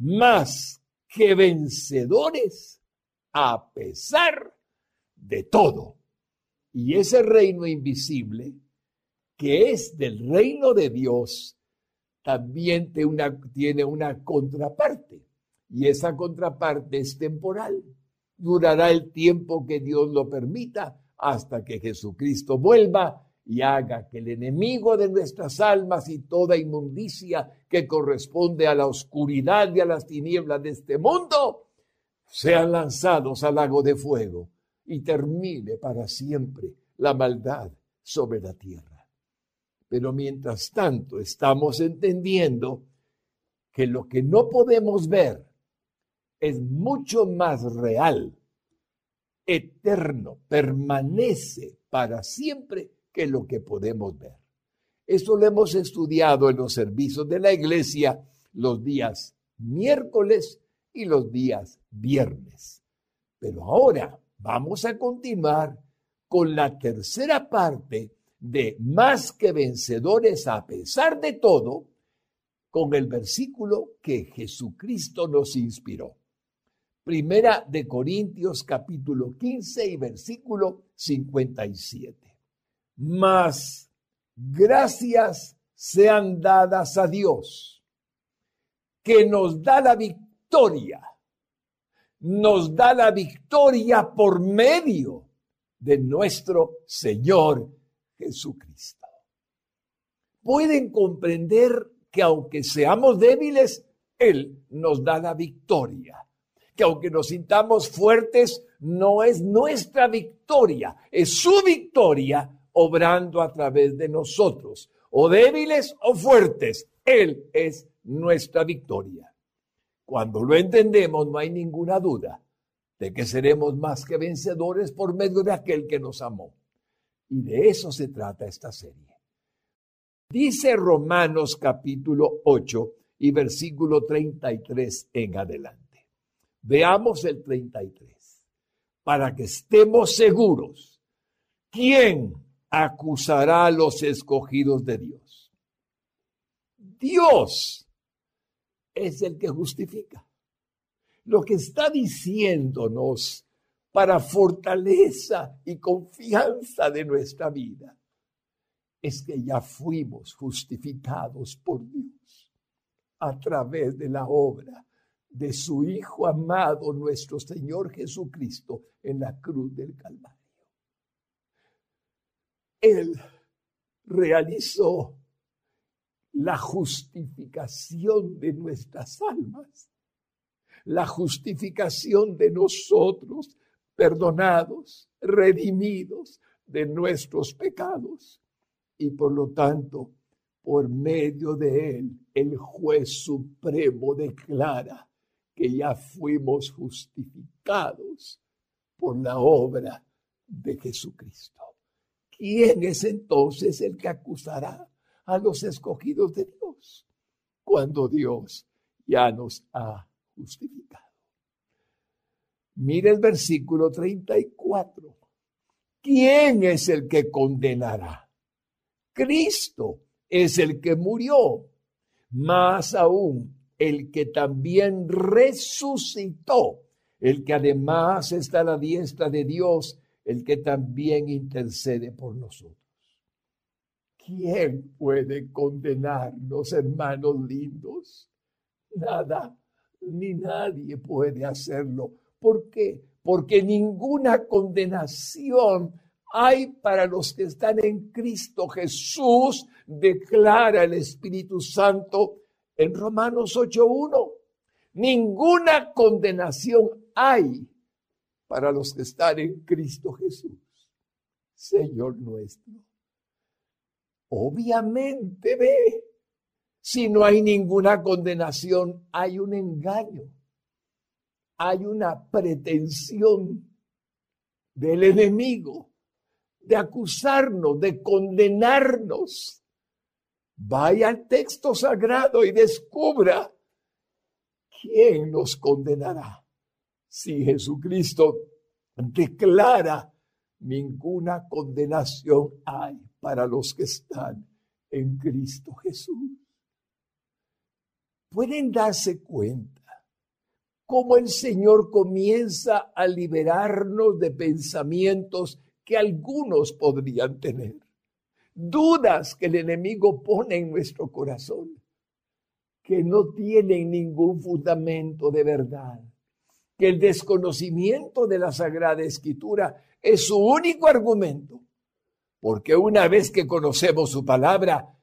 más que vencedores a pesar de todo. Y ese reino invisible, que es del reino de Dios, también tiene una, tiene una contraparte. Y esa contraparte es temporal. Durará el tiempo que Dios lo permita hasta que Jesucristo vuelva y haga que el enemigo de nuestras almas y toda inmundicia que corresponde a la oscuridad y a las tinieblas de este mundo sean lanzados al lago de fuego y termine para siempre la maldad sobre la tierra. Pero mientras tanto estamos entendiendo que lo que no podemos ver es mucho más real, eterno, permanece para siempre que lo que podemos ver. Esto lo hemos estudiado en los servicios de la iglesia los días miércoles y los días viernes. Pero ahora vamos a continuar con la tercera parte de más que vencedores a pesar de todo, con el versículo que Jesucristo nos inspiró. Primera de Corintios capítulo 15 y versículo 57. Mas gracias sean dadas a Dios, que nos da la victoria, nos da la victoria por medio de nuestro Señor Jesucristo. Pueden comprender que aunque seamos débiles, Él nos da la victoria. Que aunque nos sintamos fuertes, no es nuestra victoria, es su victoria obrando a través de nosotros, o débiles o fuertes. Él es nuestra victoria. Cuando lo entendemos, no hay ninguna duda de que seremos más que vencedores por medio de aquel que nos amó. Y de eso se trata esta serie. Dice Romanos capítulo 8 y versículo 33 en adelante. Veamos el 33. Para que estemos seguros, ¿quién acusará a los escogidos de Dios. Dios es el que justifica. Lo que está diciéndonos para fortaleza y confianza de nuestra vida es que ya fuimos justificados por Dios a través de la obra de su Hijo amado, nuestro Señor Jesucristo, en la cruz del Calvario. Él realizó la justificación de nuestras almas, la justificación de nosotros, perdonados, redimidos de nuestros pecados. Y por lo tanto, por medio de él, el juez supremo declara que ya fuimos justificados por la obra de Jesucristo. ¿Quién es entonces el que acusará a los escogidos de Dios cuando Dios ya nos ha justificado? Mire el versículo 34. ¿Quién es el que condenará? Cristo es el que murió, más aún el que también resucitó, el que además está a la diestra de Dios el que también intercede por nosotros. ¿Quién puede condenarnos, hermanos lindos? Nada, ni nadie puede hacerlo. ¿Por qué? Porque ninguna condenación hay para los que están en Cristo Jesús, declara el Espíritu Santo en Romanos 8.1. Ninguna condenación hay para los que están en Cristo Jesús, Señor nuestro. Obviamente ve, si no hay ninguna condenación, hay un engaño, hay una pretensión del enemigo de acusarnos, de condenarnos. Vaya al texto sagrado y descubra quién nos condenará si Jesucristo declara ninguna condenación hay para los que están en Cristo Jesús. Pueden darse cuenta cómo el Señor comienza a liberarnos de pensamientos que algunos podrían tener, dudas que el enemigo pone en nuestro corazón, que no tienen ningún fundamento de verdad, que el desconocimiento de la Sagrada Escritura es su único argumento, porque una vez que conocemos su palabra,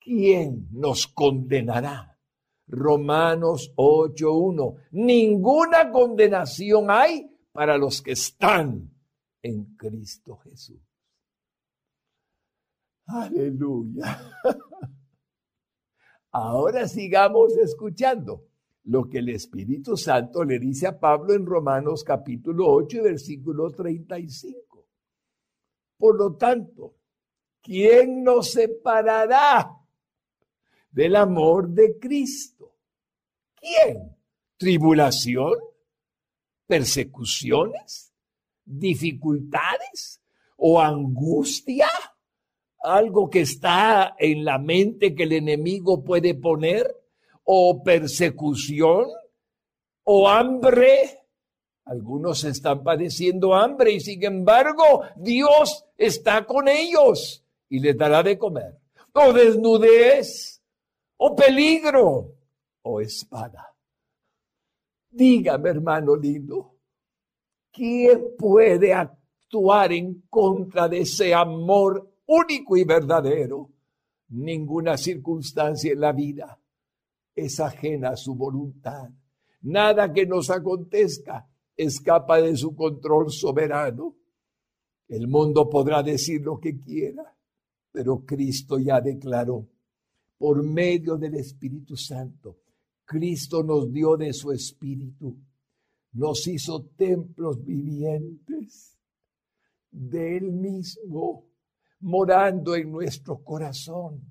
¿quién nos condenará? Romanos 8.1. Ninguna condenación hay para los que están en Cristo Jesús. Aleluya. Ahora sigamos escuchando lo que el Espíritu Santo le dice a Pablo en Romanos capítulo 8, versículo 35. Por lo tanto, ¿quién nos separará del amor de Cristo? ¿Quién? ¿Tribulación? ¿Persecuciones? ¿Dificultades? ¿O angustia? ¿Algo que está en la mente que el enemigo puede poner? ¿O persecución? ¿O hambre? Algunos están padeciendo hambre y sin embargo Dios está con ellos y les dará de comer. O desnudez, o peligro, o espada. Dígame, hermano lindo, ¿quién puede actuar en contra de ese amor único y verdadero? Ninguna circunstancia en la vida es ajena a su voluntad. Nada que nos acontezca escapa de su control soberano. El mundo podrá decir lo que quiera, pero Cristo ya declaró por medio del Espíritu Santo. Cristo nos dio de su Espíritu, nos hizo templos vivientes de Él mismo, morando en nuestro corazón.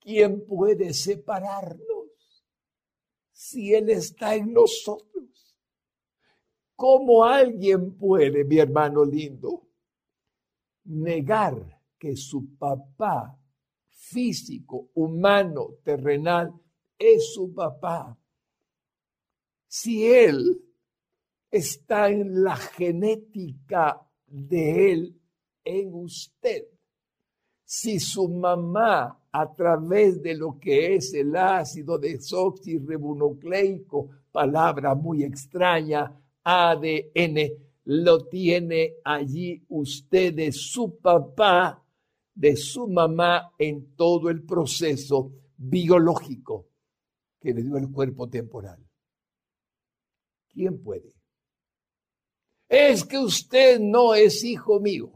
¿Quién puede separarnos si Él está en nosotros? ¿Cómo alguien puede, mi hermano lindo, negar que su papá físico, humano, terrenal, es su papá? Si él está en la genética de él, en usted, si su mamá a través de lo que es el ácido desoxirribonucleico, palabra muy extraña, ADN lo tiene allí usted de su papá, de su mamá en todo el proceso biológico que le dio el cuerpo temporal. ¿Quién puede? Es que usted no es hijo mío,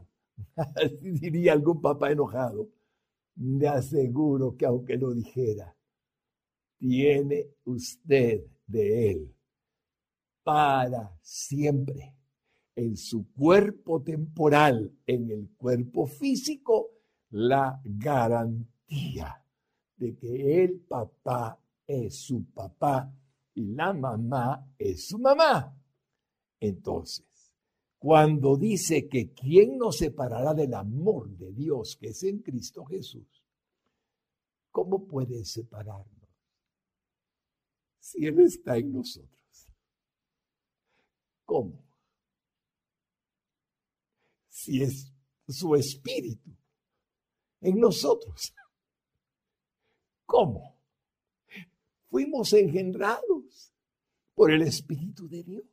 diría algún papá enojado. Me aseguro que aunque lo dijera, tiene usted de él para siempre. En su cuerpo temporal, en el cuerpo físico, la garantía de que el papá es su papá y la mamá es su mamá. Entonces, cuando dice que quién nos separará del amor de Dios que es en Cristo Jesús, ¿cómo puede separarnos si Él está en nosotros? ¿Cómo? Si es su espíritu en nosotros. ¿Cómo? Fuimos engendrados por el Espíritu de Dios.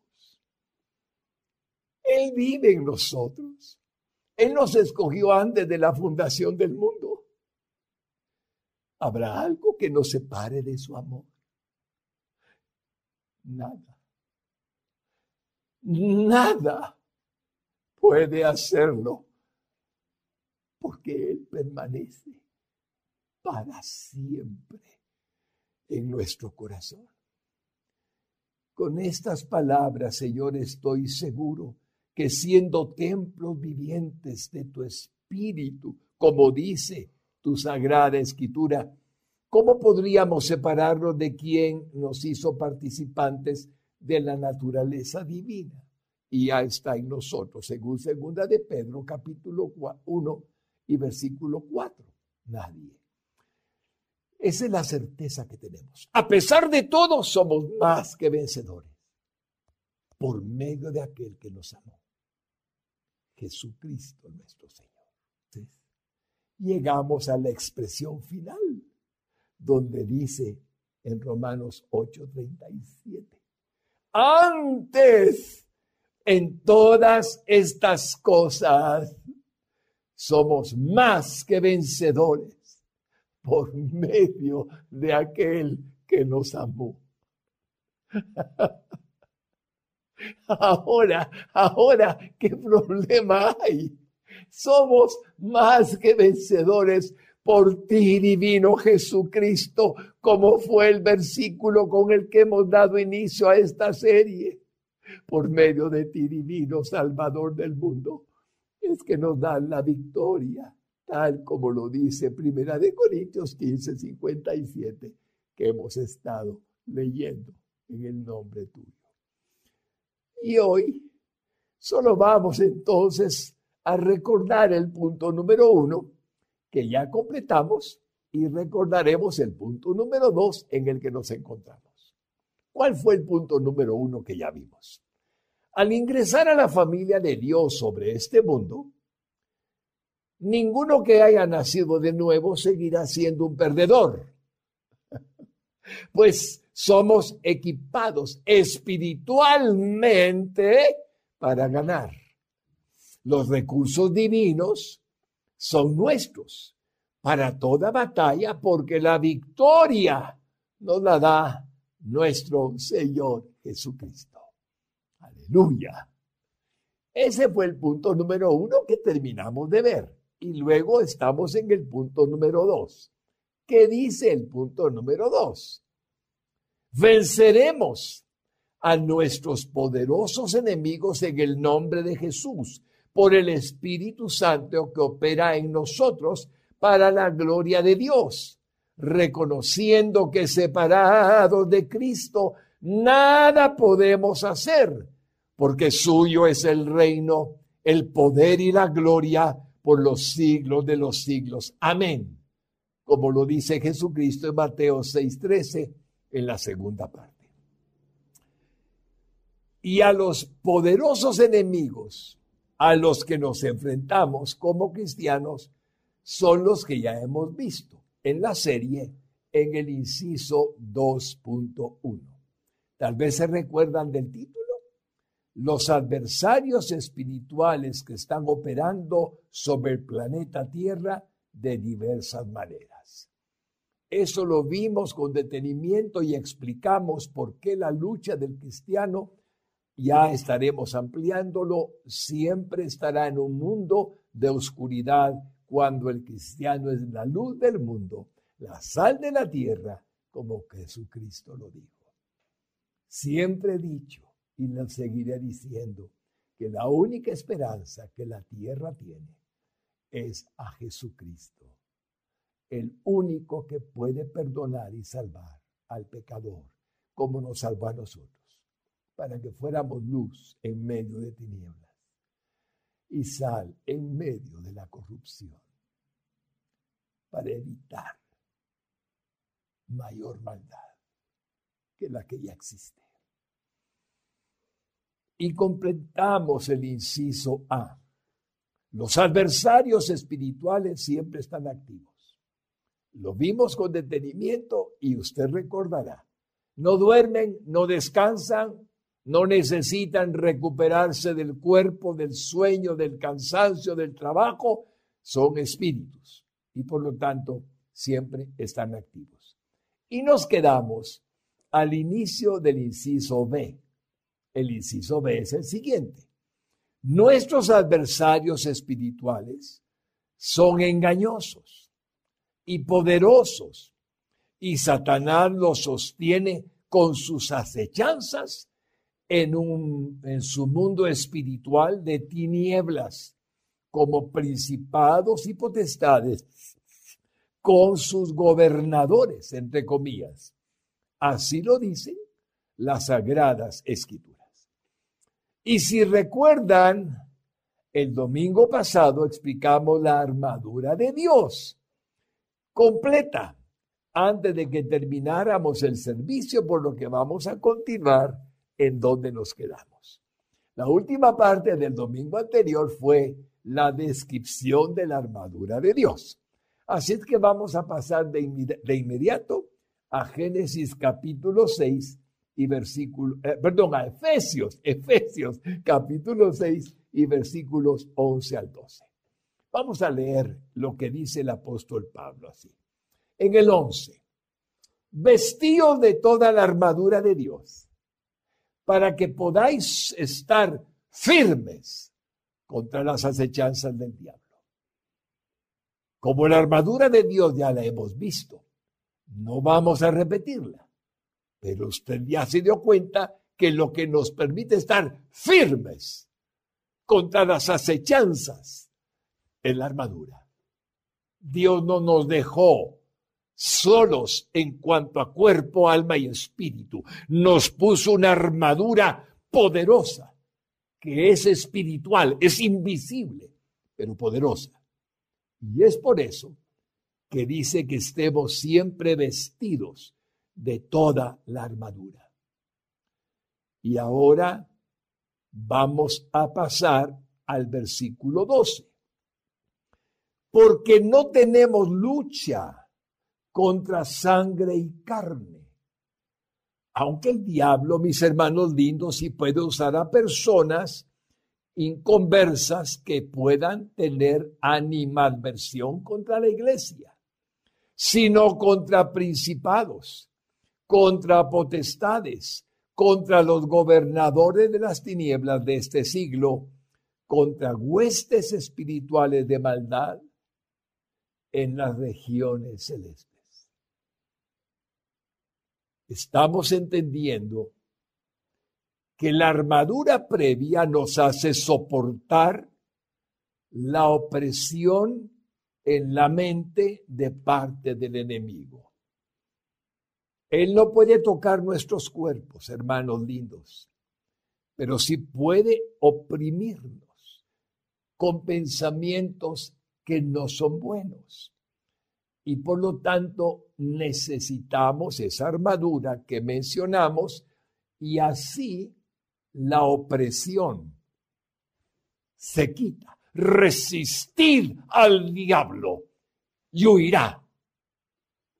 Él vive en nosotros. Él nos escogió antes de la fundación del mundo. ¿Habrá algo que nos separe de su amor? Nada nada puede hacerlo, porque Él permanece para siempre en nuestro corazón. Con estas palabras, Señor, estoy seguro que siendo templos vivientes de tu Espíritu, como dice tu Sagrada Escritura, ¿cómo podríamos separarnos de quien nos hizo participantes de la naturaleza divina y ya está en nosotros, según segunda de Pedro capítulo 1 y versículo 4. Nadie. Esa es la certeza que tenemos. A pesar de todo, somos más que vencedores. por medio de aquel que nos amó. Jesucristo nuestro Señor. Llegamos a la expresión final, donde dice en Romanos 8:37, antes en todas estas cosas somos más que vencedores por medio de aquel que nos amó. Ahora, ahora, ¿qué problema hay? Somos más que vencedores por ti, divino Jesucristo, como fue el versículo con el que hemos dado inicio a esta serie. Por medio de ti, divino Salvador del mundo, es que nos dan la victoria, tal como lo dice Primera de Corintios 15, 57, que hemos estado leyendo en el nombre tuyo. Y hoy solo vamos entonces a recordar el punto número uno que ya completamos y recordaremos el punto número dos en el que nos encontramos. ¿Cuál fue el punto número uno que ya vimos? Al ingresar a la familia de Dios sobre este mundo, ninguno que haya nacido de nuevo seguirá siendo un perdedor. Pues somos equipados espiritualmente para ganar. Los recursos divinos son nuestros para toda batalla porque la victoria nos la da nuestro Señor Jesucristo. Aleluya. Ese fue el punto número uno que terminamos de ver. Y luego estamos en el punto número dos. ¿Qué dice el punto número dos? Venceremos a nuestros poderosos enemigos en el nombre de Jesús, por el Espíritu Santo que opera en nosotros para la gloria de Dios, reconociendo que separados de Cristo nada podemos hacer, porque suyo es el reino, el poder y la gloria por los siglos de los siglos. Amén. Como lo dice Jesucristo en Mateo 6:13 en la segunda parte. Y a los poderosos enemigos a los que nos enfrentamos como cristianos son los que ya hemos visto en la serie en el inciso 2.1. Tal vez se recuerdan del título. Los adversarios espirituales que están operando sobre el planeta Tierra de diversas maneras. Eso lo vimos con detenimiento y explicamos por qué la lucha del cristiano, ya estaremos ampliándolo, siempre estará en un mundo de oscuridad cuando el cristiano es la luz del mundo, la sal de la tierra, como Jesucristo lo dijo. Siempre he dicho y lo seguiré diciendo que la única esperanza que la tierra tiene es a Jesucristo el único que puede perdonar y salvar al pecador, como nos salvó a nosotros, para que fuéramos luz en medio de tinieblas y sal en medio de la corrupción, para evitar mayor maldad que la que ya existe. Y completamos el inciso A. Los adversarios espirituales siempre están activos lo vimos con detenimiento y usted recordará. No duermen, no descansan, no necesitan recuperarse del cuerpo, del sueño, del cansancio, del trabajo. Son espíritus y por lo tanto siempre están activos. Y nos quedamos al inicio del inciso B. El inciso B es el siguiente. Nuestros adversarios espirituales son engañosos y poderosos, y Satanás los sostiene con sus acechanzas en, un, en su mundo espiritual de tinieblas, como principados y potestades, con sus gobernadores, entre comillas. Así lo dicen las sagradas escrituras. Y si recuerdan, el domingo pasado explicamos la armadura de Dios completa antes de que termináramos el servicio, por lo que vamos a continuar en donde nos quedamos. La última parte del domingo anterior fue la descripción de la armadura de Dios. Así es que vamos a pasar de, inmediato a Génesis capítulo 6 y versículo, eh, perdón, a Efesios, Efesios capítulo 6 y versículos 11 al 12. Vamos a leer lo que dice el apóstol Pablo así. En el 11, vestidos de toda la armadura de Dios, para que podáis estar firmes contra las acechanzas del diablo. Como la armadura de Dios ya la hemos visto, no vamos a repetirla, pero usted ya se dio cuenta que lo que nos permite estar firmes contra las acechanzas es la armadura. Dios no nos dejó solos en cuanto a cuerpo, alma y espíritu. Nos puso una armadura poderosa, que es espiritual, es invisible, pero poderosa. Y es por eso que dice que estemos siempre vestidos de toda la armadura. Y ahora vamos a pasar al versículo 12. Porque no tenemos lucha contra sangre y carne. Aunque el diablo, mis hermanos lindos, sí puede usar a personas inconversas que puedan tener animadversión contra la iglesia, sino contra principados, contra potestades, contra los gobernadores de las tinieblas de este siglo, contra huestes espirituales de maldad en las regiones celestes. Estamos entendiendo que la armadura previa nos hace soportar la opresión en la mente de parte del enemigo. Él no puede tocar nuestros cuerpos, hermanos lindos, pero sí puede oprimirnos con pensamientos que no son buenos. Y por lo tanto necesitamos esa armadura que mencionamos y así la opresión se quita. Resistid al diablo y huirá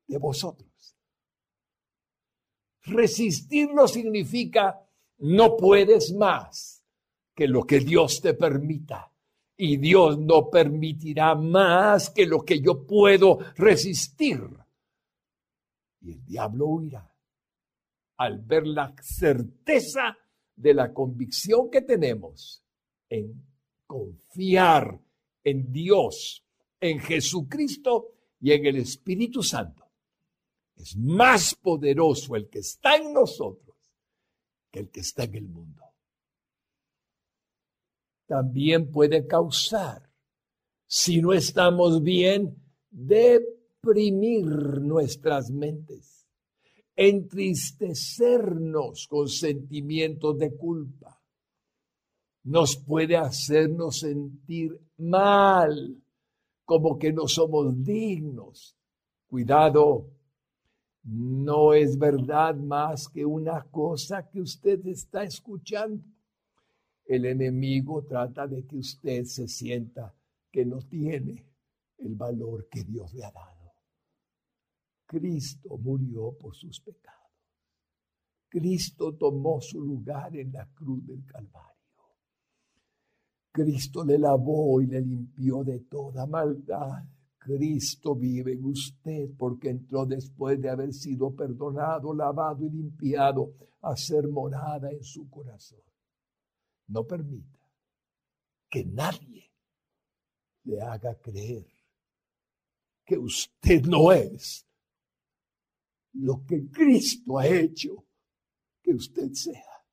de vosotros. Resistirlo significa no puedes más que lo que Dios te permita. Y Dios no permitirá más que lo que yo puedo resistir. Y el diablo huirá al ver la certeza de la convicción que tenemos en confiar en Dios, en Jesucristo y en el Espíritu Santo. Es más poderoso el que está en nosotros que el que está en el mundo. También puede causar, si no estamos bien, deprimir nuestras mentes entristecernos con sentimientos de culpa. Nos puede hacernos sentir mal, como que no somos dignos. Cuidado, no es verdad más que una cosa que usted está escuchando. El enemigo trata de que usted se sienta que no tiene el valor que Dios le ha dado. Cristo murió por sus pecados. Cristo tomó su lugar en la cruz del Calvario. Cristo le lavó y le limpió de toda maldad. Cristo vive en usted porque entró después de haber sido perdonado, lavado y limpiado a ser morada en su corazón. No permita que nadie le haga creer que usted no es lo que Cristo ha hecho que usted sea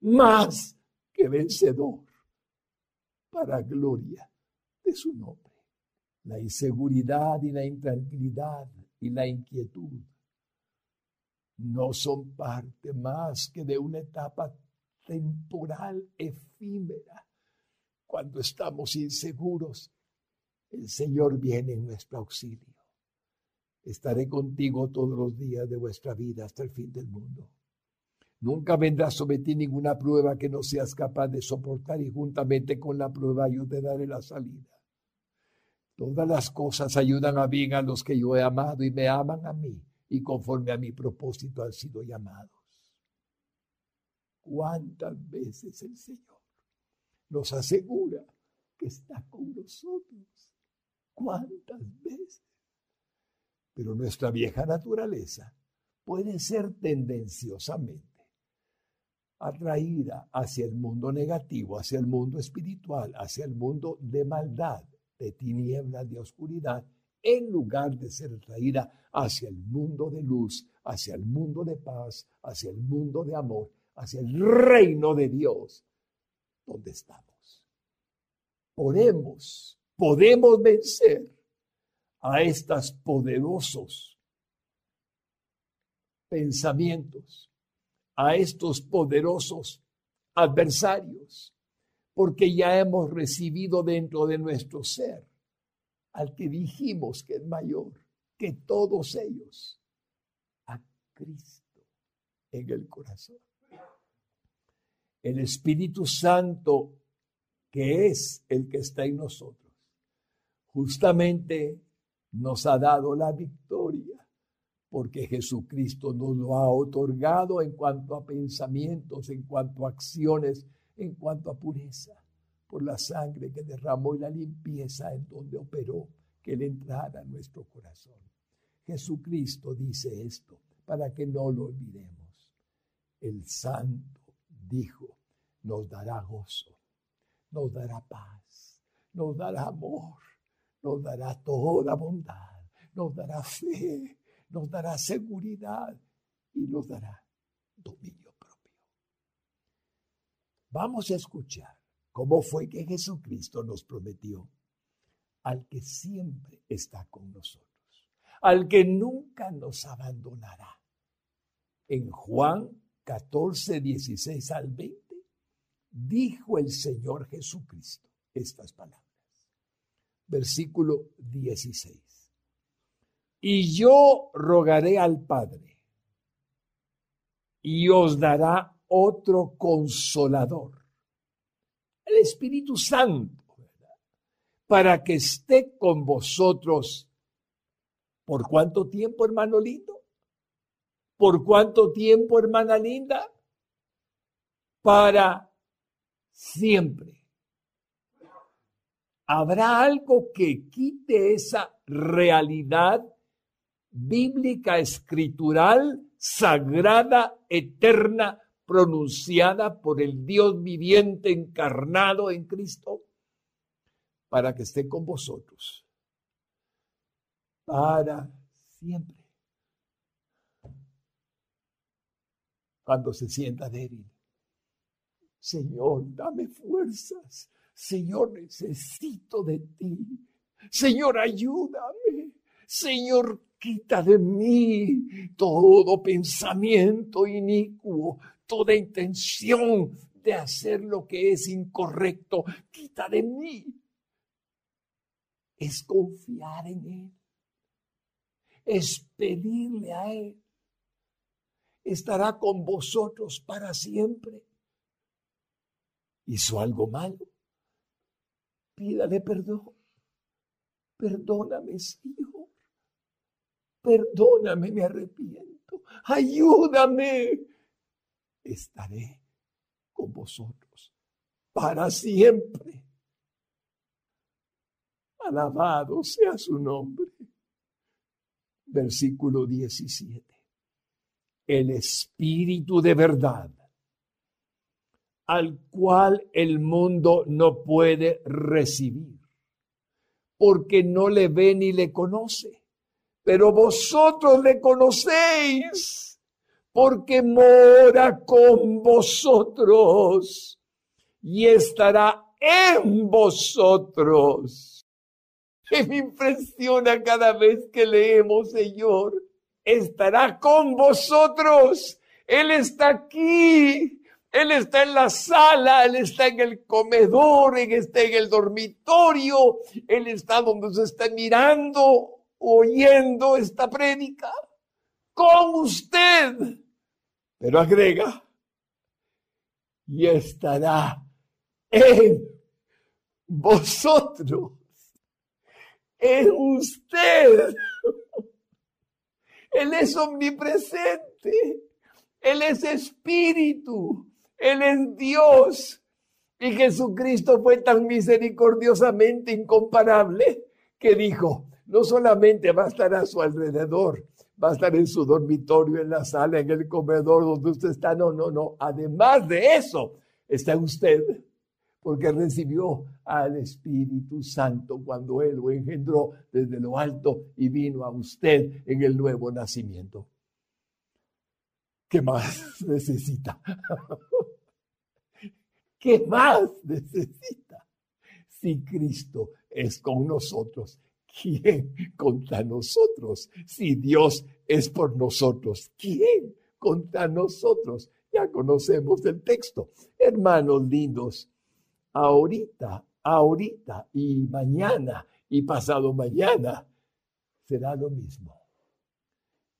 más que vencedor para gloria de su nombre. La inseguridad y la intranquilidad y la inquietud no son parte más que de una etapa temporal efímera. Cuando estamos inseguros, el Señor viene en nuestro auxilio estaré contigo todos los días de vuestra vida hasta el fin del mundo. Nunca vendrá sobre ti ninguna prueba que no seas capaz de soportar y juntamente con la prueba yo te daré la salida. Todas las cosas ayudan a bien a los que yo he amado y me aman a mí y conforme a mi propósito han sido llamados. ¿Cuántas veces el Señor nos asegura que está con nosotros? ¿Cuántas veces? Pero nuestra vieja naturaleza puede ser tendenciosamente atraída hacia el mundo negativo, hacia el mundo espiritual, hacia el mundo de maldad, de tinieblas, de oscuridad, en lugar de ser atraída hacia el mundo de luz, hacia el mundo de paz, hacia el mundo de amor, hacia el reino de Dios, donde estamos. Podemos, podemos vencer a estos poderosos pensamientos a estos poderosos adversarios, porque ya hemos recibido dentro de nuestro ser al que dijimos que es mayor que todos ellos, a Cristo en el corazón. El Espíritu Santo, que es el que está en nosotros, justamente nos ha dado la victoria porque Jesucristo nos lo ha otorgado en cuanto a pensamientos, en cuanto a acciones, en cuanto a pureza, por la sangre que derramó y la limpieza en donde operó que Él entrara a nuestro corazón. Jesucristo dice esto para que no lo olvidemos. El Santo dijo, nos dará gozo, nos dará paz, nos dará amor, nos dará toda bondad, nos dará fe, nos dará seguridad y nos dará dominio propio. Vamos a escuchar cómo fue que Jesucristo nos prometió al que siempre está con nosotros, al que nunca nos abandonará. En Juan 14, 16 al 20, dijo el Señor Jesucristo estas palabras. Versículo 16 y yo rogaré al Padre y os dará otro consolador, el Espíritu Santo, para que esté con vosotros. ¿Por cuánto tiempo, hermano lindo? ¿Por cuánto tiempo, hermana linda? Para siempre. ¿Habrá algo que quite esa realidad bíblica, escritural, sagrada, eterna, pronunciada por el Dios viviente encarnado en Cristo, para que esté con vosotros, para siempre. Cuando se sienta débil, Señor, dame fuerzas. Señor, necesito de ti. Señor, ayúdame. Señor, quita de mí todo pensamiento inicuo, toda intención de hacer lo que es incorrecto, quita de mí. Es confiar en Él, es pedirle a Él. Estará con vosotros para siempre. ¿Hizo algo malo? Pídale perdón. Perdóname, Señor. Perdóname, me arrepiento. Ayúdame. Estaré con vosotros para siempre. Alabado sea su nombre. Versículo 17. El Espíritu de verdad, al cual el mundo no puede recibir, porque no le ve ni le conoce pero vosotros le conocéis porque mora con vosotros y estará en vosotros. Me impresiona cada vez que leemos, Señor, estará con vosotros. Él está aquí. Él está en la sala, Él está en el comedor, Él está en el dormitorio, Él está donde se está mirando oyendo esta prédica con usted. Pero agrega, y estará en vosotros, en usted. Él es omnipresente, Él es espíritu, Él es Dios. Y Jesucristo fue tan misericordiosamente incomparable que dijo, no solamente va a estar a su alrededor, va a estar en su dormitorio, en la sala, en el comedor donde usted está. No, no, no. Además de eso, está usted, porque recibió al Espíritu Santo cuando Él lo engendró desde lo alto y vino a usted en el nuevo nacimiento. ¿Qué más necesita? ¿Qué más necesita? Si Cristo es con nosotros, ¿quién contra nosotros? Si Dios es por nosotros, ¿quién contra nosotros? Ya conocemos el texto. Hermanos lindos, ahorita, ahorita y mañana y pasado mañana será lo mismo.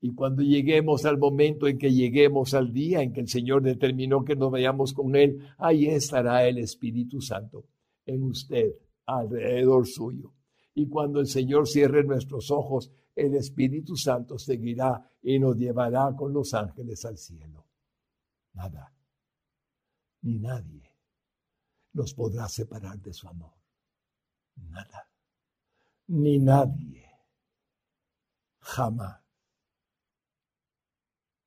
Y cuando lleguemos al momento en que lleguemos al día en que el Señor determinó que nos vayamos con Él, ahí estará el Espíritu Santo en usted, alrededor suyo. Y cuando el Señor cierre nuestros ojos, el Espíritu Santo seguirá y nos llevará con los ángeles al cielo. Nada, ni nadie nos podrá separar de su amor. Nada, ni nadie, jamás.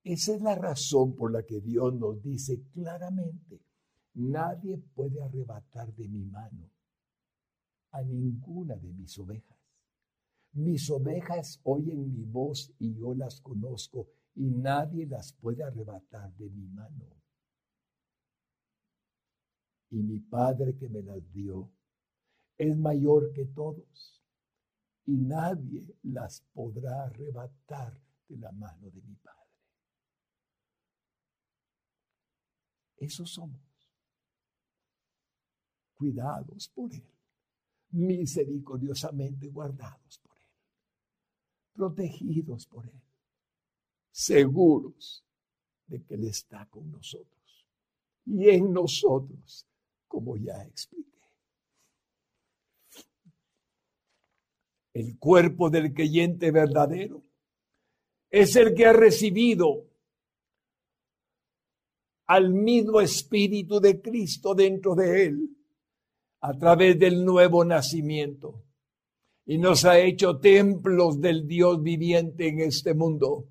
Esa es la razón por la que Dios nos dice claramente, nadie puede arrebatar de mi mano a ninguna de mis ovejas. Mis ovejas oyen mi voz y yo las conozco y nadie las puede arrebatar de mi mano. Y mi Padre que me las dio es mayor que todos y nadie las podrá arrebatar de la mano de mi Padre. Esos somos. Cuidados por Él misericordiosamente guardados por Él, protegidos por Él, seguros de que Él está con nosotros y en nosotros, como ya expliqué. El cuerpo del creyente verdadero es el que ha recibido al mismo Espíritu de Cristo dentro de él a través del nuevo nacimiento y nos ha hecho templos del Dios viviente en este mundo.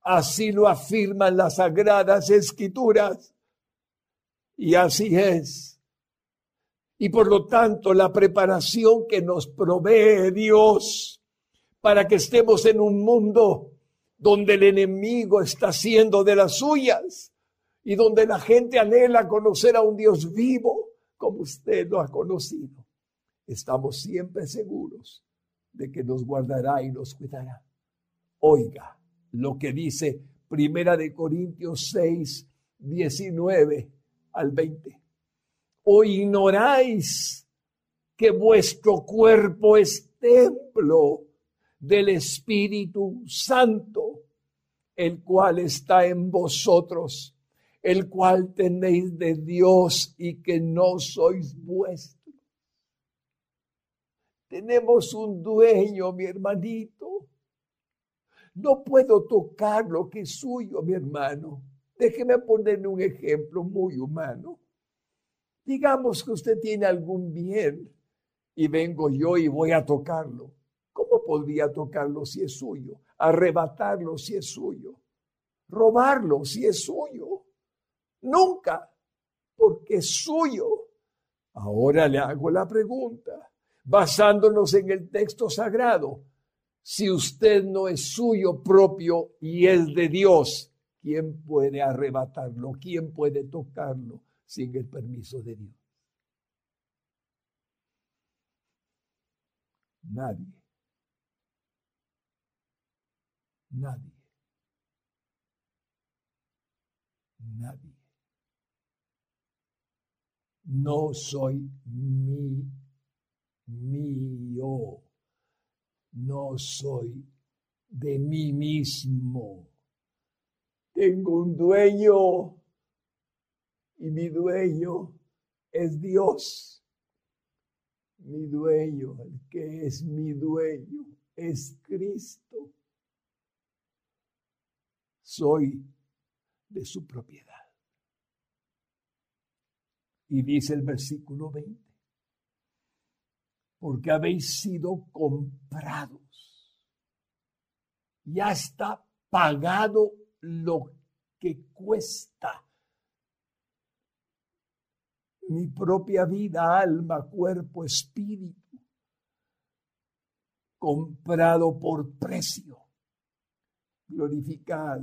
Así lo afirman las sagradas escrituras. Y así es. Y por lo tanto, la preparación que nos provee Dios para que estemos en un mundo donde el enemigo está haciendo de las suyas y donde la gente anhela conocer a un Dios vivo, como usted lo ha conocido, estamos siempre seguros de que nos guardará y nos cuidará. Oiga lo que dice Primera de Corintios 6, 19 al 20. ¿O ignoráis que vuestro cuerpo es templo del Espíritu Santo, el cual está en vosotros? El cual tenéis de Dios y que no sois vuestros. Tenemos un dueño, mi hermanito. No puedo tocar lo que es suyo, mi hermano. Déjeme ponerle un ejemplo muy humano. Digamos que usted tiene algún bien y vengo yo y voy a tocarlo. ¿Cómo podría tocarlo si es suyo? Arrebatarlo si es suyo. Robarlo si es suyo. Nunca, porque es suyo. Ahora le hago la pregunta, basándonos en el texto sagrado. Si usted no es suyo propio y es de Dios, ¿quién puede arrebatarlo? ¿Quién puede tocarlo sin el permiso de Dios? Nadie. Nadie. Nadie no soy mi, mío, no soy de mí mismo. Tengo un dueño Y mi dueño es Dios. Mi dueño, el que es mi dueño, es Cristo. Soy de su propiedad. Y dice el versículo 20, porque habéis sido comprados. Ya está pagado lo que cuesta mi propia vida, alma, cuerpo, espíritu, comprado por precio. Glorificad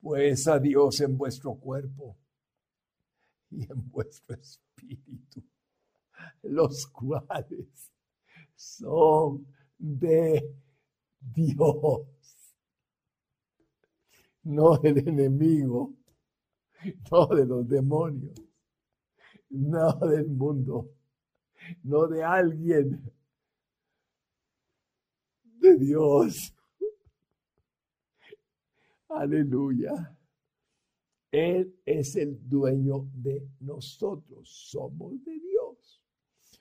pues a Dios en vuestro cuerpo y en vuestro espíritu, los cuales son de Dios, no del enemigo, no de los demonios, no del mundo, no de alguien, de Dios. Aleluya. Él es el dueño de nosotros, somos de Dios.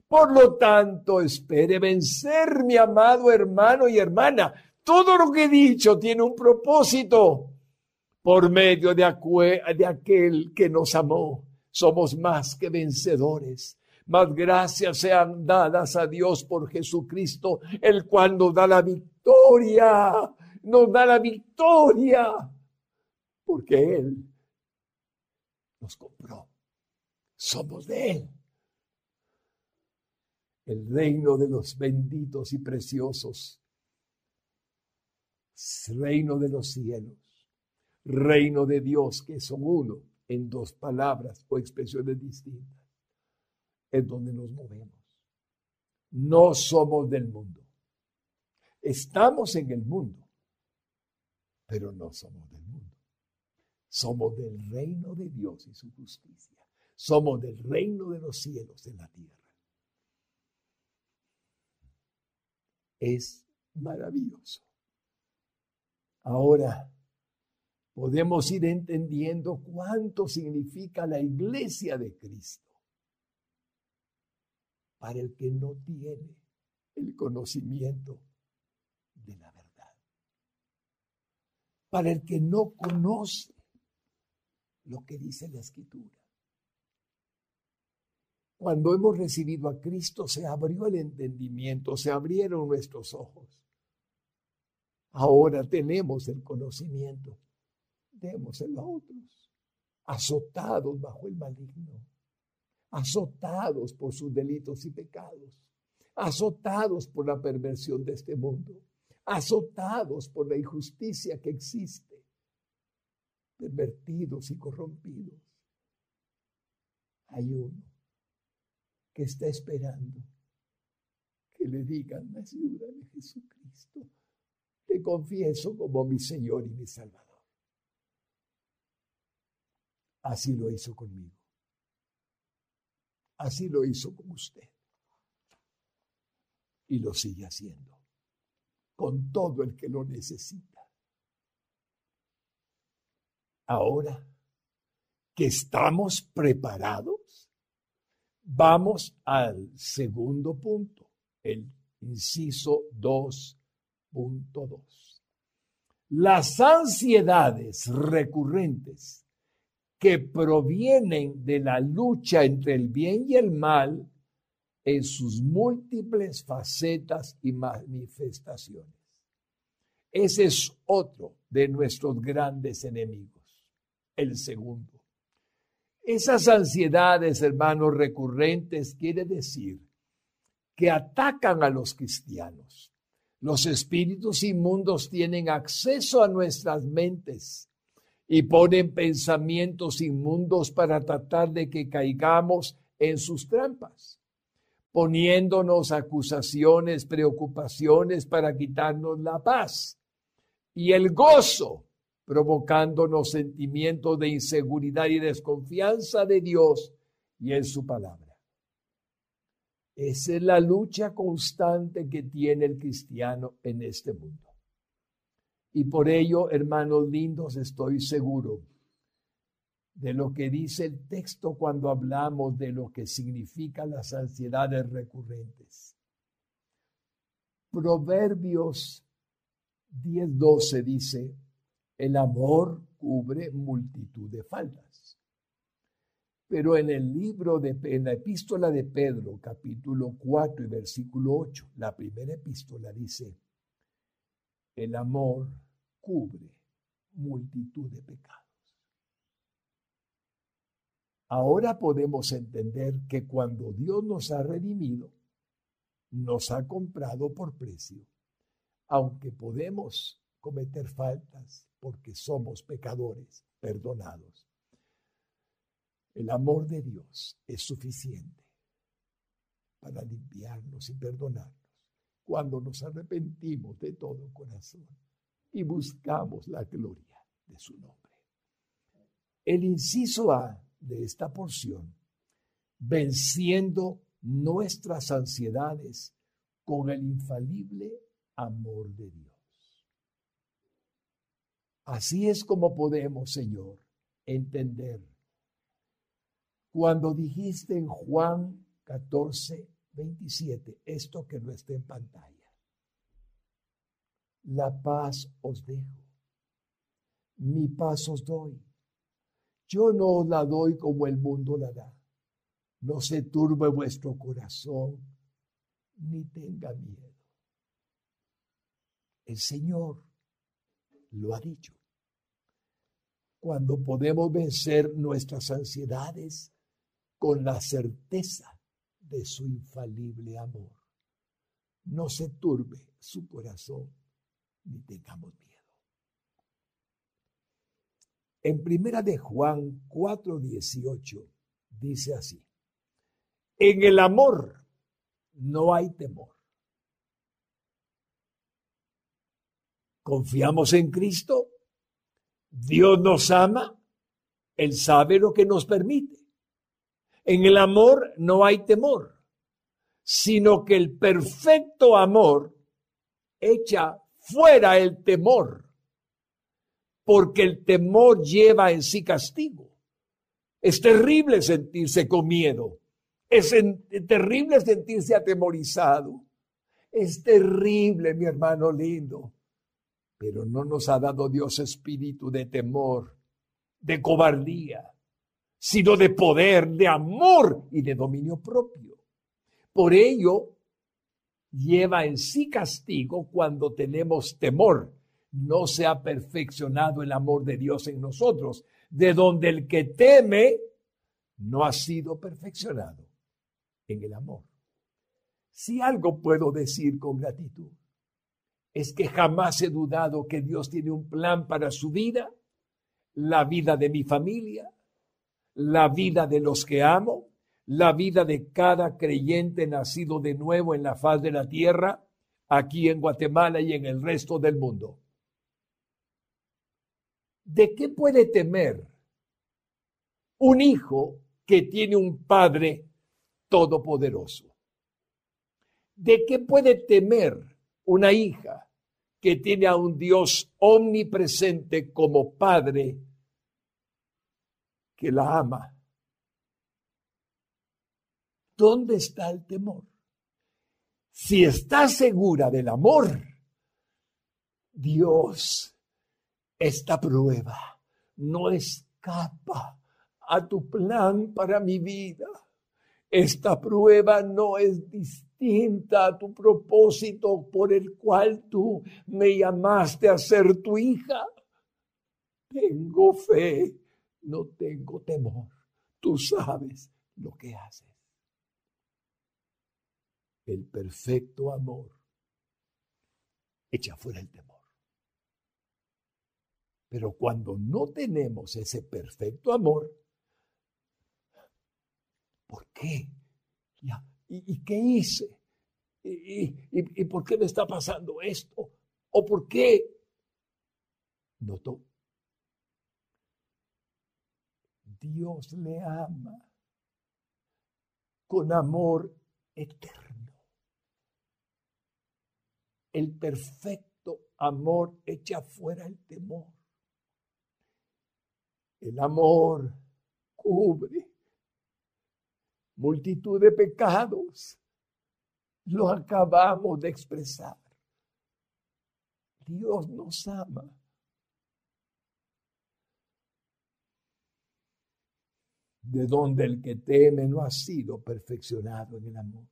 Por lo tanto, espere vencer, mi amado hermano y hermana. Todo lo que he dicho tiene un propósito. Por medio de, aquel que nos amó, somos más que vencedores. Más gracias sean dadas a Dios por Jesucristo, el cual nos da la victoria, nos da la victoria, porque Él nos compró. Somos de Él. El reino de los benditos y preciosos. Reino de los cielos. Reino de Dios, que son uno en dos palabras o expresiones distintas. Es donde nos movemos. No somos del mundo. Estamos en el mundo, pero no somos del mundo. Somos del reino de Dios y su justicia. Somos del reino de los cielos en la tierra. Es maravilloso. Ahora podemos ir entendiendo cuánto significa la iglesia de Cristo para el que no tiene el conocimiento de la verdad. Para el que no conoce lo que dice la escritura. Cuando hemos recibido a Cristo se abrió el entendimiento, se abrieron nuestros ojos. Ahora tenemos el conocimiento. Démoselo a otros, azotados bajo el maligno, azotados por sus delitos y pecados, azotados por la perversión de este mundo, azotados por la injusticia que existe pervertidos y corrompidos. Hay uno que está esperando que le digan, ayuda de Jesucristo, te confieso como mi Señor y mi Salvador. Así lo hizo conmigo. Así lo hizo con usted. Y lo sigue haciendo con todo el que lo necesita. Ahora que estamos preparados, vamos al segundo punto, el inciso 2.2. Las ansiedades recurrentes que provienen de la lucha entre el bien y el mal en sus múltiples facetas y manifestaciones. Ese es otro de nuestros grandes enemigos el segundo. Esas ansiedades, hermanos, recurrentes, quiere decir que atacan a los cristianos. Los espíritus inmundos tienen acceso a nuestras mentes y ponen pensamientos inmundos para tratar de que caigamos en sus trampas, poniéndonos acusaciones, preocupaciones para quitarnos la paz y el gozo provocándonos sentimientos de inseguridad y desconfianza de Dios y en su palabra. Esa es la lucha constante que tiene el cristiano en este mundo. Y por ello, hermanos lindos, estoy seguro de lo que dice el texto cuando hablamos de lo que significan las ansiedades recurrentes. Proverbios 10:12 dice, el amor cubre multitud de faltas. Pero en el libro de en la epístola de Pedro, capítulo 4 y versículo 8, la primera epístola dice, el amor cubre multitud de pecados. Ahora podemos entender que cuando Dios nos ha redimido, nos ha comprado por precio, aunque podemos cometer faltas porque somos pecadores perdonados. El amor de Dios es suficiente para limpiarnos y perdonarnos cuando nos arrepentimos de todo corazón y buscamos la gloria de su nombre. El inciso A de esta porción, venciendo nuestras ansiedades con el infalible amor de Dios. Así es como podemos, Señor, entender. Cuando dijiste en Juan 14, 27, esto que no está en pantalla. La paz os dejo, mi paz os doy. Yo no os la doy como el mundo la da. No se turbe vuestro corazón, ni tenga miedo. El Señor lo ha dicho. Cuando podemos vencer nuestras ansiedades con la certeza de su infalible amor, no se turbe su corazón ni tengamos miedo. En primera de Juan 4:18 dice así: En el amor no hay temor. Confiamos en Cristo, Dios nos ama, Él sabe lo que nos permite. En el amor no hay temor, sino que el perfecto amor echa fuera el temor porque el temor lleva en sí castigo. Es terrible sentirse con miedo. Es terrible sentirse atemorizado. Es terrible, mi hermano lindo. Pero no nos ha dado Dios espíritu de temor, de cobardía, sino de poder, de amor y de dominio propio. Por ello, lleva en sí castigo cuando tenemos temor no se ha perfeccionado el amor de Dios en nosotros, de donde el que teme no ha sido perfeccionado en el amor. Si algo puedo decir con gratitud, es que jamás he dudado que Dios tiene un plan para su vida, la vida de mi familia, la vida de los que amo, la vida de cada creyente nacido de nuevo en la faz de la tierra, aquí en Guatemala y en el resto del mundo. ¿De qué puede temer un hijo que tiene un padre todopoderoso? ¿De qué puede temer una hija que tiene a un Dios omnipresente como padre que la ama? ¿Dónde está el temor? Si está segura del amor, Dios esta prueba no escapa a tu plan para mi vida. Esta prueba no es distinta a tu propósito por el cual tú me llamaste a ser tu hija. Tengo fe, no tengo temor. Tú sabes lo que haces. El perfecto amor echa fuera el temor. Pero cuando no tenemos ese perfecto amor, ¿por qué? ¿Y, qué hice? ¿Y, ¿Y, por qué me está pasando esto? ¿O por qué? Notó. Dios le ama con amor eterno. El perfecto amor echa fuera el temor. El amor cubre multitud de pecados. Lo acabamos de expresar. Dios nos ama. De donde el que teme no ha sido perfeccionado en el amor.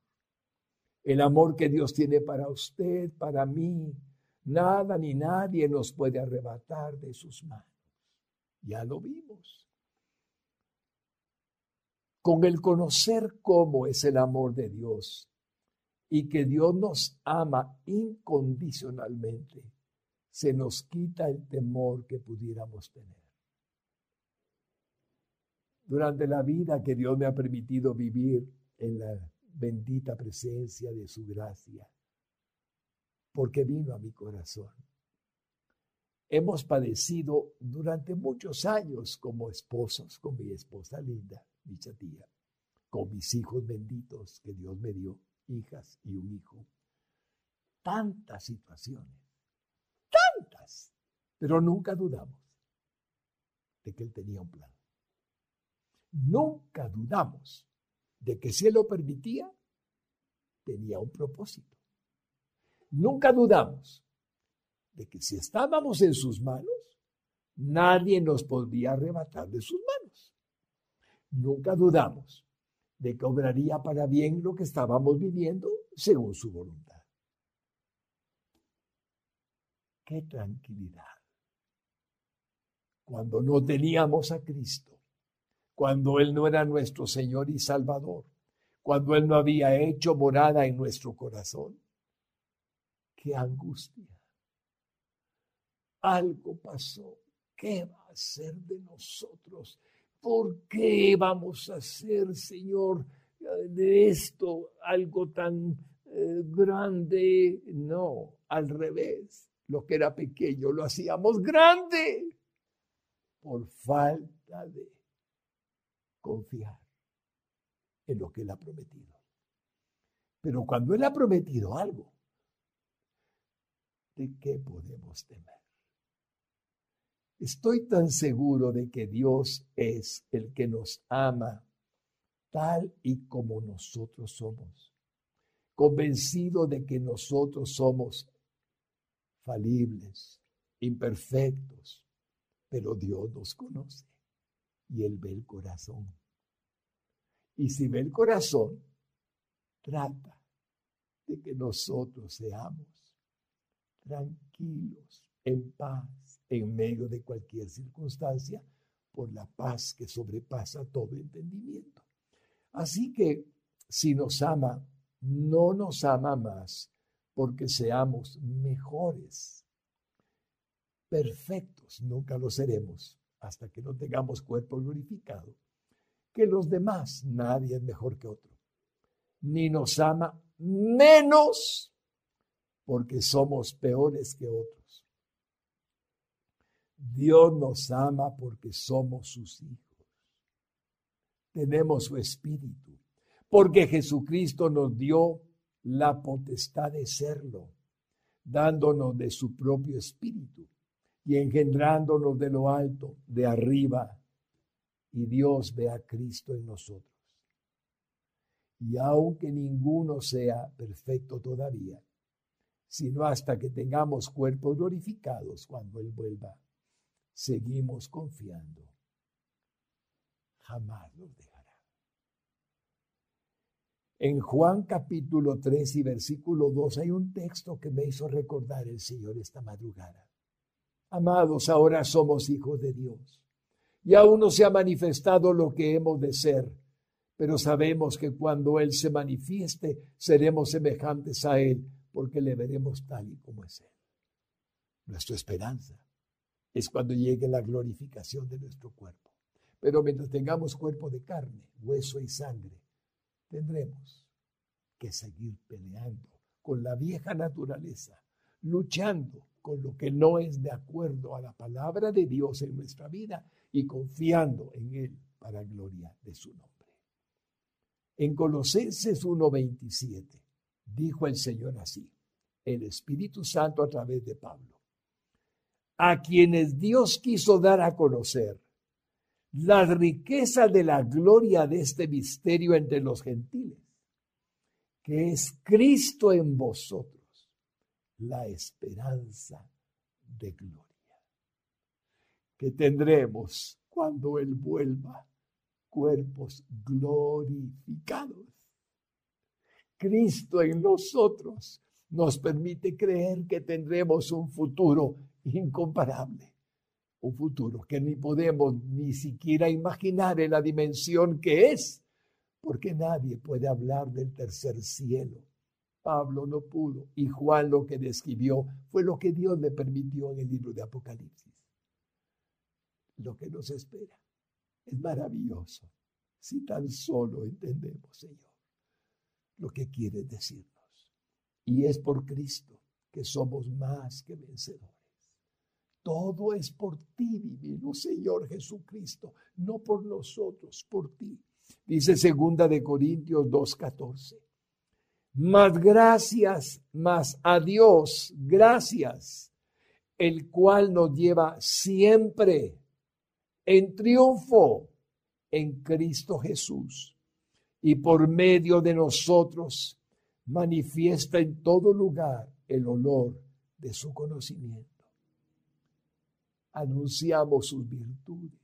El amor que Dios tiene para usted, para mí, nada ni nadie nos puede arrebatar de sus manos. Ya lo vimos. Con el conocer cómo es el amor de Dios y que Dios nos ama incondicionalmente, se nos quita el temor que pudiéramos tener. Durante la vida que Dios me ha permitido vivir en la bendita presencia de su gracia, porque vino a mi corazón. Hemos padecido durante muchos años como esposos, con mi esposa linda, mi tía, con mis hijos benditos que Dios me dio, hijas y un hijo. Tantas situaciones, tantas, pero nunca dudamos de que Él tenía un plan. Nunca dudamos de que si Él lo permitía, tenía un propósito. Nunca dudamos de que si estábamos en sus manos, nadie nos podría arrebatar de sus manos. Nunca dudamos de que obraría para bien lo que estábamos viviendo según su voluntad. Qué tranquilidad. Cuando no teníamos a Cristo, cuando Él no era nuestro Señor y Salvador, cuando Él no había hecho morada en nuestro corazón. Qué angustia. Algo pasó. ¿Qué va a ser de nosotros? ¿Por qué vamos a hacer, Señor, de esto algo tan eh, grande? No, al revés. Lo que era pequeño lo hacíamos grande por falta de confiar en lo que Él ha prometido. Pero cuando Él ha prometido algo, ¿de qué podemos temer? Estoy tan seguro de que Dios es el que nos ama tal y como nosotros somos, convencido de que nosotros somos falibles, imperfectos, pero Dios nos conoce y Él ve el corazón. Y si ve el corazón, trata de que nosotros seamos tranquilos, en paz, en medio de cualquier circunstancia, por la paz que sobrepasa todo entendimiento. Así que si nos ama, no nos ama más porque seamos mejores, perfectos, nunca lo seremos hasta que no tengamos cuerpo glorificado que los demás. Nadie es mejor que otro. Ni nos ama menos porque somos peores que otros. Dios nos ama porque somos sus hijos. Tenemos su espíritu. Porque Jesucristo nos dio la potestad de serlo, dándonos de su propio espíritu y engendrándonos de lo alto, de arriba y Dios ve a Cristo en nosotros. Y aunque ninguno sea perfecto todavía, sino hasta que tengamos cuerpos glorificados cuando Él vuelva, seguimos confiando. Jamás nos dejará. En Juan capítulo 3 y versículo 2 hay un texto que me hizo recordar el Señor esta madrugada. Amados, ahora somos hijos de Dios y aún no se ha manifestado lo que hemos de ser, pero sabemos que cuando Él se manifieste, seremos semejantes a Él, porque le veremos tal y como es Él. Nuestra esperanza es cuando llegue la glorificación de nuestro cuerpo. Pero mientras tengamos cuerpo de carne, hueso y sangre, tendremos que seguir peleando con la vieja naturaleza, luchando con lo que no es de acuerdo a la palabra de Dios en nuestra vida y confiando en Él para gloria de su nombre. En Colosenses 1:27 dijo el Señor así, el Espíritu Santo a través de Pablo, a quienes Dios quiso dar a conocer la riqueza de la gloria de este misterio entre los gentiles, que es Cristo en vosotros, la esperanza de gloria, que tendremos cuando Él vuelva cuerpos glorificados. Cristo en nosotros nos permite creer que tendremos un futuro incomparable, un futuro que ni podemos ni siquiera imaginar en la dimensión que es, porque nadie puede hablar del tercer cielo. Pablo no pudo y Juan lo que describió fue lo que Dios le permitió en el libro de Apocalipsis. Lo que nos espera es maravilloso si tan solo entendemos, Señor, lo que quiere decirnos. Y es por Cristo que somos más que vencedores. Todo es por ti, divino Señor Jesucristo, no por nosotros, por ti. Dice segunda de Corintios 2:14. Más gracias, más a Dios, gracias, el cual nos lleva siempre en triunfo en Cristo Jesús y por medio de nosotros manifiesta en todo lugar el olor de su conocimiento. Anunciamos sus virtudes.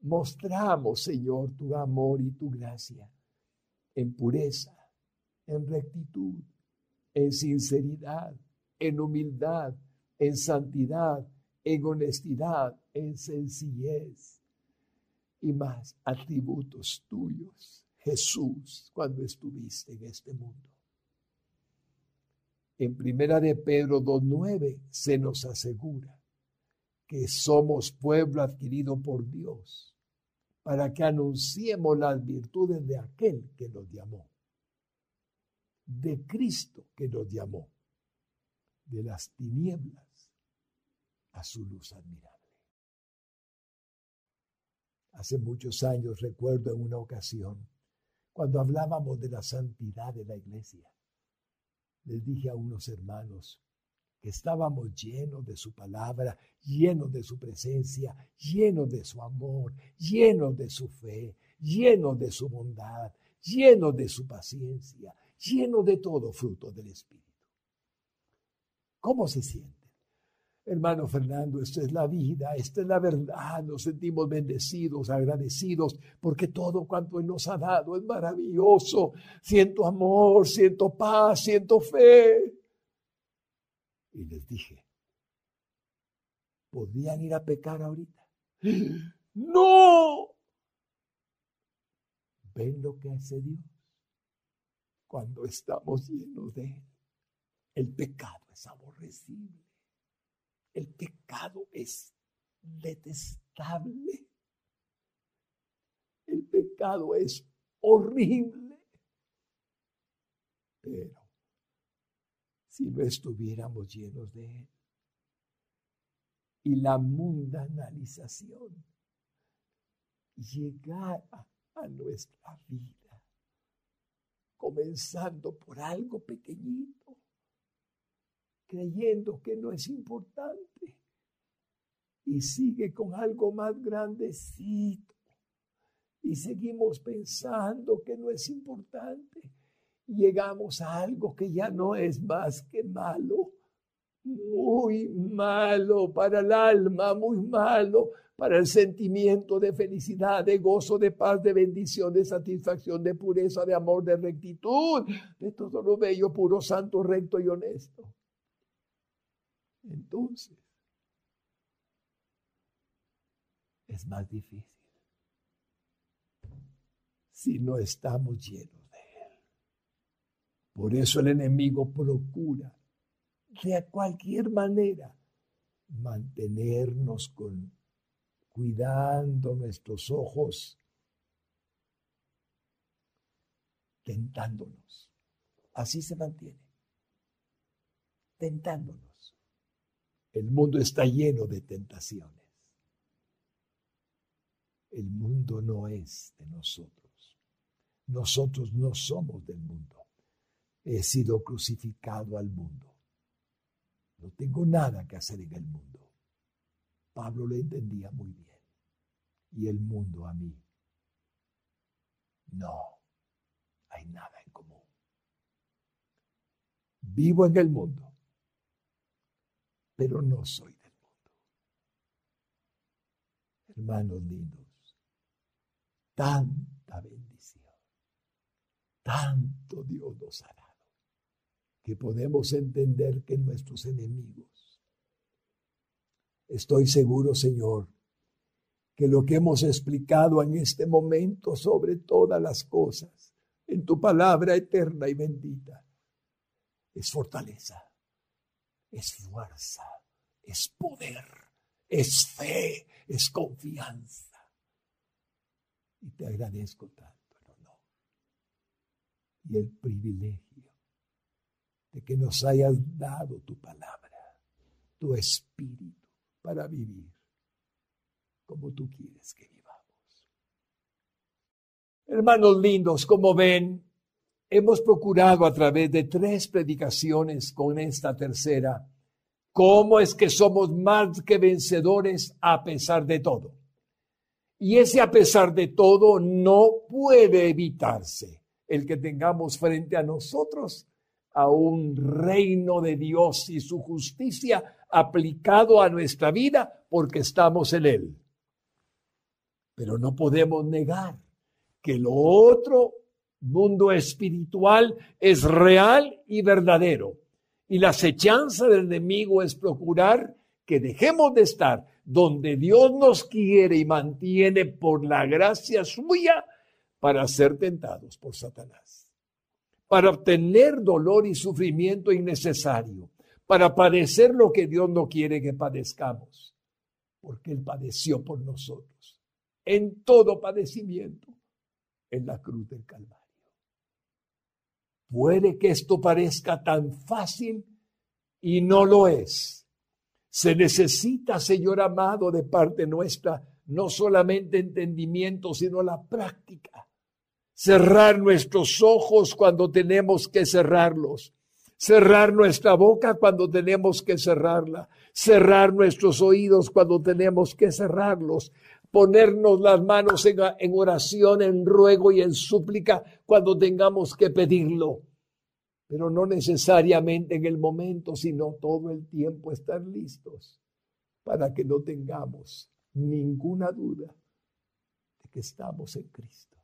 Mostramos, Señor, tu amor y tu gracia en pureza, en rectitud, en sinceridad, en humildad, en santidad, en honestidad, en sencillez y más atributos tuyos, Jesús, cuando estuviste en este mundo. En primera de Pedro 2.9 se nos asegura que somos pueblo adquirido por Dios para que anunciemos las virtudes de aquel que nos llamó, de Cristo que nos llamó, de las tinieblas a su luz admirable. Hace muchos años recuerdo en una ocasión, cuando hablábamos de la santidad de la iglesia, les dije a unos hermanos que estábamos llenos de su palabra, llenos de su presencia, llenos de su amor, llenos de su fe, llenos de su bondad, llenos de su paciencia, llenos de todo fruto del Espíritu. ¿Cómo se siente? Hermano Fernando, esta es la vida, esta es la verdad. Nos sentimos bendecidos, agradecidos, porque todo cuanto Él nos ha dado es maravilloso. Siento amor, siento paz, siento fe. Y les dije, ¿podrían ir a pecar ahorita? No. ¿Ven lo que hace Dios? Cuando estamos llenos de Él, el pecado es aborrecible. El pecado es detestable. El pecado es horrible. Pero si no estuviéramos llenos de él. Y la mundanalización llegara a nuestra vida, comenzando por algo pequeñito, creyendo que no es importante y sigue con algo más grandecito y seguimos pensando que no es importante llegamos a algo que ya no es más que malo, muy malo para el alma, muy malo para el sentimiento de felicidad, de gozo, de paz, de bendición, de satisfacción, de pureza, de amor, de rectitud, de todo lo bello, puro, santo, recto y honesto. Entonces, es más difícil si no estamos llenos. Por eso el enemigo procura de cualquier manera mantenernos con cuidando nuestros ojos, tentándonos. Así se mantiene, tentándonos. El mundo está lleno de tentaciones. El mundo no es de nosotros. Nosotros no somos del mundo. He sido crucificado al mundo. No tengo nada que hacer en el mundo. Pablo lo entendía muy bien. y el mundo a mí. No hay nada en común. Vivo en el mundo, pero no soy del mundo. Hermanos lindos, tanta bendición, tanto Dios nos ha dado, podemos entender que nuestros enemigos, estoy seguro, Señor, que lo que hemos explicado en este momento sobre todas las cosas, en tu palabra eterna y bendita, es fortaleza, es fuerza, es poder, es fe, es confianza. Y te agradezco tanto el honor y el privilegio de que nos hayas dado tu palabra, tu espíritu para vivir como tú quieres que vivamos. Hermanos lindos, como ven, hemos procurado a través de tres predicaciones con esta tercera, cómo es que somos más que vencedores a pesar de todo. Y ese a pesar de todo no puede evitarse el que tengamos frente a nosotros a un reino de Dios y su justicia aplicado a nuestra vida porque estamos en él. Pero no podemos negar que lo otro mundo espiritual es real y verdadero. Y la acechanza del enemigo es procurar que dejemos de estar donde Dios nos quiere y mantiene por la gracia suya para ser tentados por Satanás, para obtener dolor y sufrimiento innecesario, para padecer lo que Dios no quiere que padezcamos, porque Él padeció por nosotros en todo padecimiento en la cruz del Calvario. Puede que esto parezca tan fácil y no lo es. Se necesita, Señor amado, de parte nuestra, no solamente entendimiento, sino la práctica. Cerrar nuestros ojos cuando tenemos que cerrarlos. Cerrar nuestra boca cuando tenemos que cerrarla. Cerrar nuestros oídos cuando tenemos que cerrarlos ponernos las manos en, oración, en ruego y en súplica cuando tengamos que pedirlo. Pero no necesariamente en el momento, sino todo el tiempo estar listos para que no tengamos ninguna duda de que estamos en Cristo.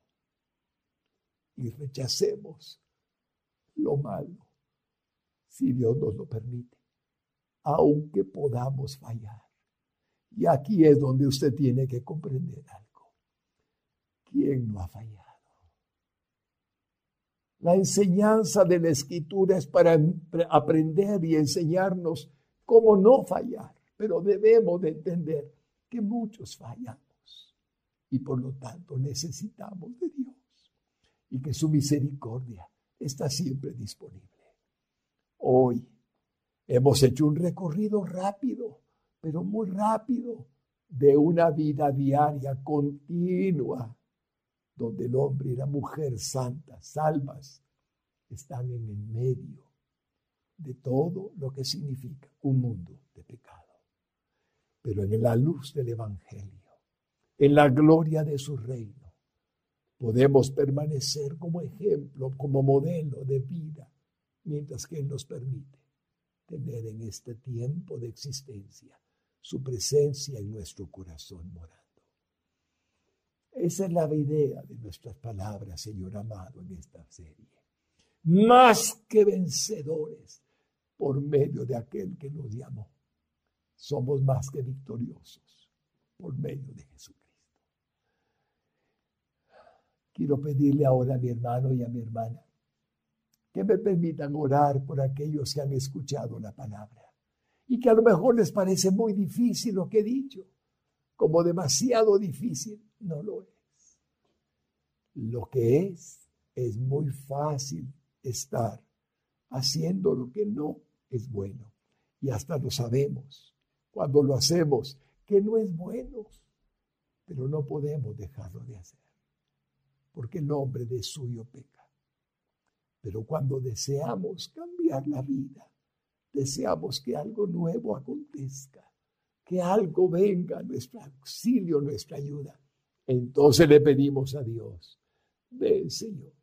Y rechacemos lo malo, si Dios nos lo permite, aunque podamos fallar. Y aquí es donde usted tiene que comprender algo. ¿Quién no ha fallado? La enseñanza de la escritura es para aprender y enseñarnos cómo no fallar, pero debemos de entender que muchos fallamos y por lo tanto necesitamos de Dios y que su misericordia está siempre disponible. Hoy hemos hecho un recorrido rápido pero muy rápido, de una vida diaria continua, donde el hombre y la mujer santas, salvas, están en el medio de todo lo que significa un mundo de pecado. Pero en la luz del Evangelio, en la gloria de su reino, podemos permanecer como ejemplo, como modelo de vida, mientras que Él nos permite tener en este tiempo de existencia su presencia en nuestro corazón morando. Esa es la idea de nuestras palabras, Señor amado, en esta serie. Más que vencedores por medio de aquel que nos llamó. Somos más que victoriosos por medio de Jesucristo. Quiero pedirle ahora a mi hermano y a mi hermana que me permitan orar por aquellos que han escuchado la palabra y que a lo mejor les parece muy difícil lo que he dicho, como demasiado difícil, no lo es. Lo que es, es muy fácil estar haciendo lo que no es bueno. Y hasta lo sabemos cuando lo hacemos, que no es bueno, pero no podemos dejarlo de hacer, porque el hombre de suyo peca. Pero cuando deseamos cambiar la vida, deseamos que algo nuevo acontezca, que algo venga a nuestro auxilio, nuestra ayuda. Entonces le pedimos a Dios, ven Señor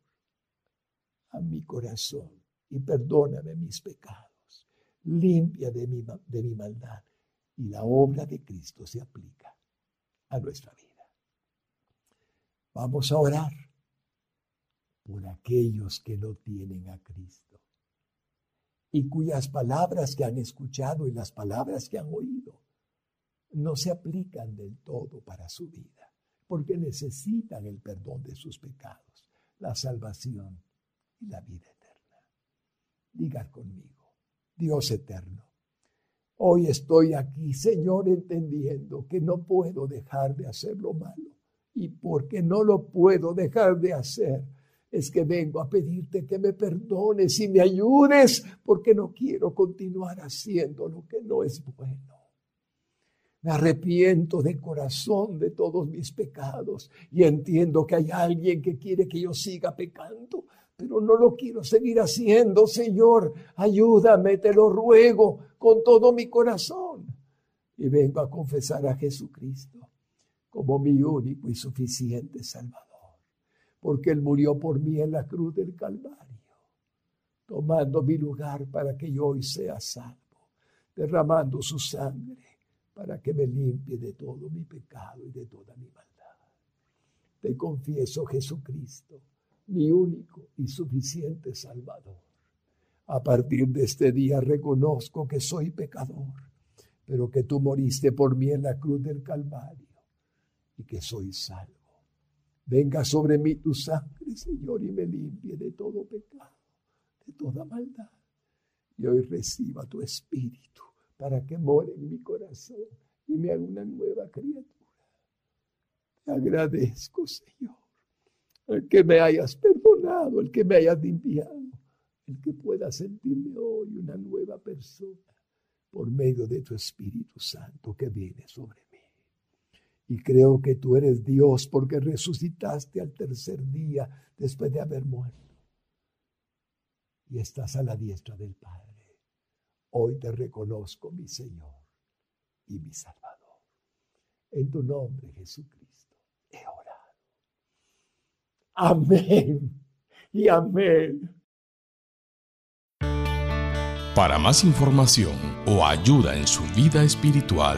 a mi corazón y perdóname mis pecados, limpia de mi, de mi maldad y la obra de Cristo se aplica a nuestra vida. Vamos a orar por aquellos que no tienen a Cristo y cuyas palabras que han escuchado y las palabras que han oído no se aplican del todo para su vida, porque necesitan el perdón de sus pecados, la salvación y la vida eterna. Diga conmigo, Dios eterno, hoy estoy aquí, Señor, entendiendo que no puedo dejar de hacer lo malo y porque no lo puedo dejar de hacer es que vengo a pedirte que me perdones y me ayudes porque no quiero continuar haciendo lo que no es bueno. Me arrepiento de corazón de todos mis pecados y entiendo que hay alguien que quiere que yo siga pecando, pero no lo quiero seguir haciendo, Señor. Ayúdame, te lo ruego con todo mi corazón. Y vengo a confesar a Jesucristo como mi único y suficiente Salvador porque Él murió por mí en la cruz del Calvario, tomando mi lugar para que yo hoy sea salvo, derramando su sangre para que me limpie de todo mi pecado y de toda mi maldad. Te confieso, Jesucristo, mi único y suficiente Salvador. A partir de este día reconozco que soy pecador, pero que tú moriste por mí en la cruz del Calvario y que soy salvo. Venga sobre mí tu sangre, Señor, y me limpie de todo pecado, de toda maldad. Y hoy reciba tu espíritu para que more en mi corazón y me haga una nueva criatura. Te agradezco, Señor, el que me hayas perdonado, el que me hayas limpiado, el que pueda sentirme hoy una nueva persona por medio de tu Espíritu Santo que viene sobre mí. Y creo que tú eres Dios porque resucitaste al tercer día después de haber muerto. Y estás a la diestra del Padre. Hoy te reconozco, mi Señor y mi Salvador. En tu nombre, Jesucristo, he orado. Amén y amén. Para más información o ayuda en su vida espiritual,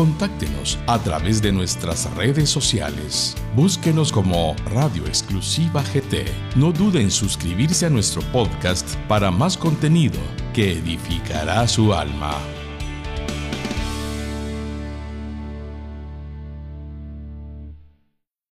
Contáctenos a través de nuestras redes sociales. Búsquenos como Radio Exclusiva GT. No dude en suscribirse a nuestro podcast para más contenido que edificará su alma.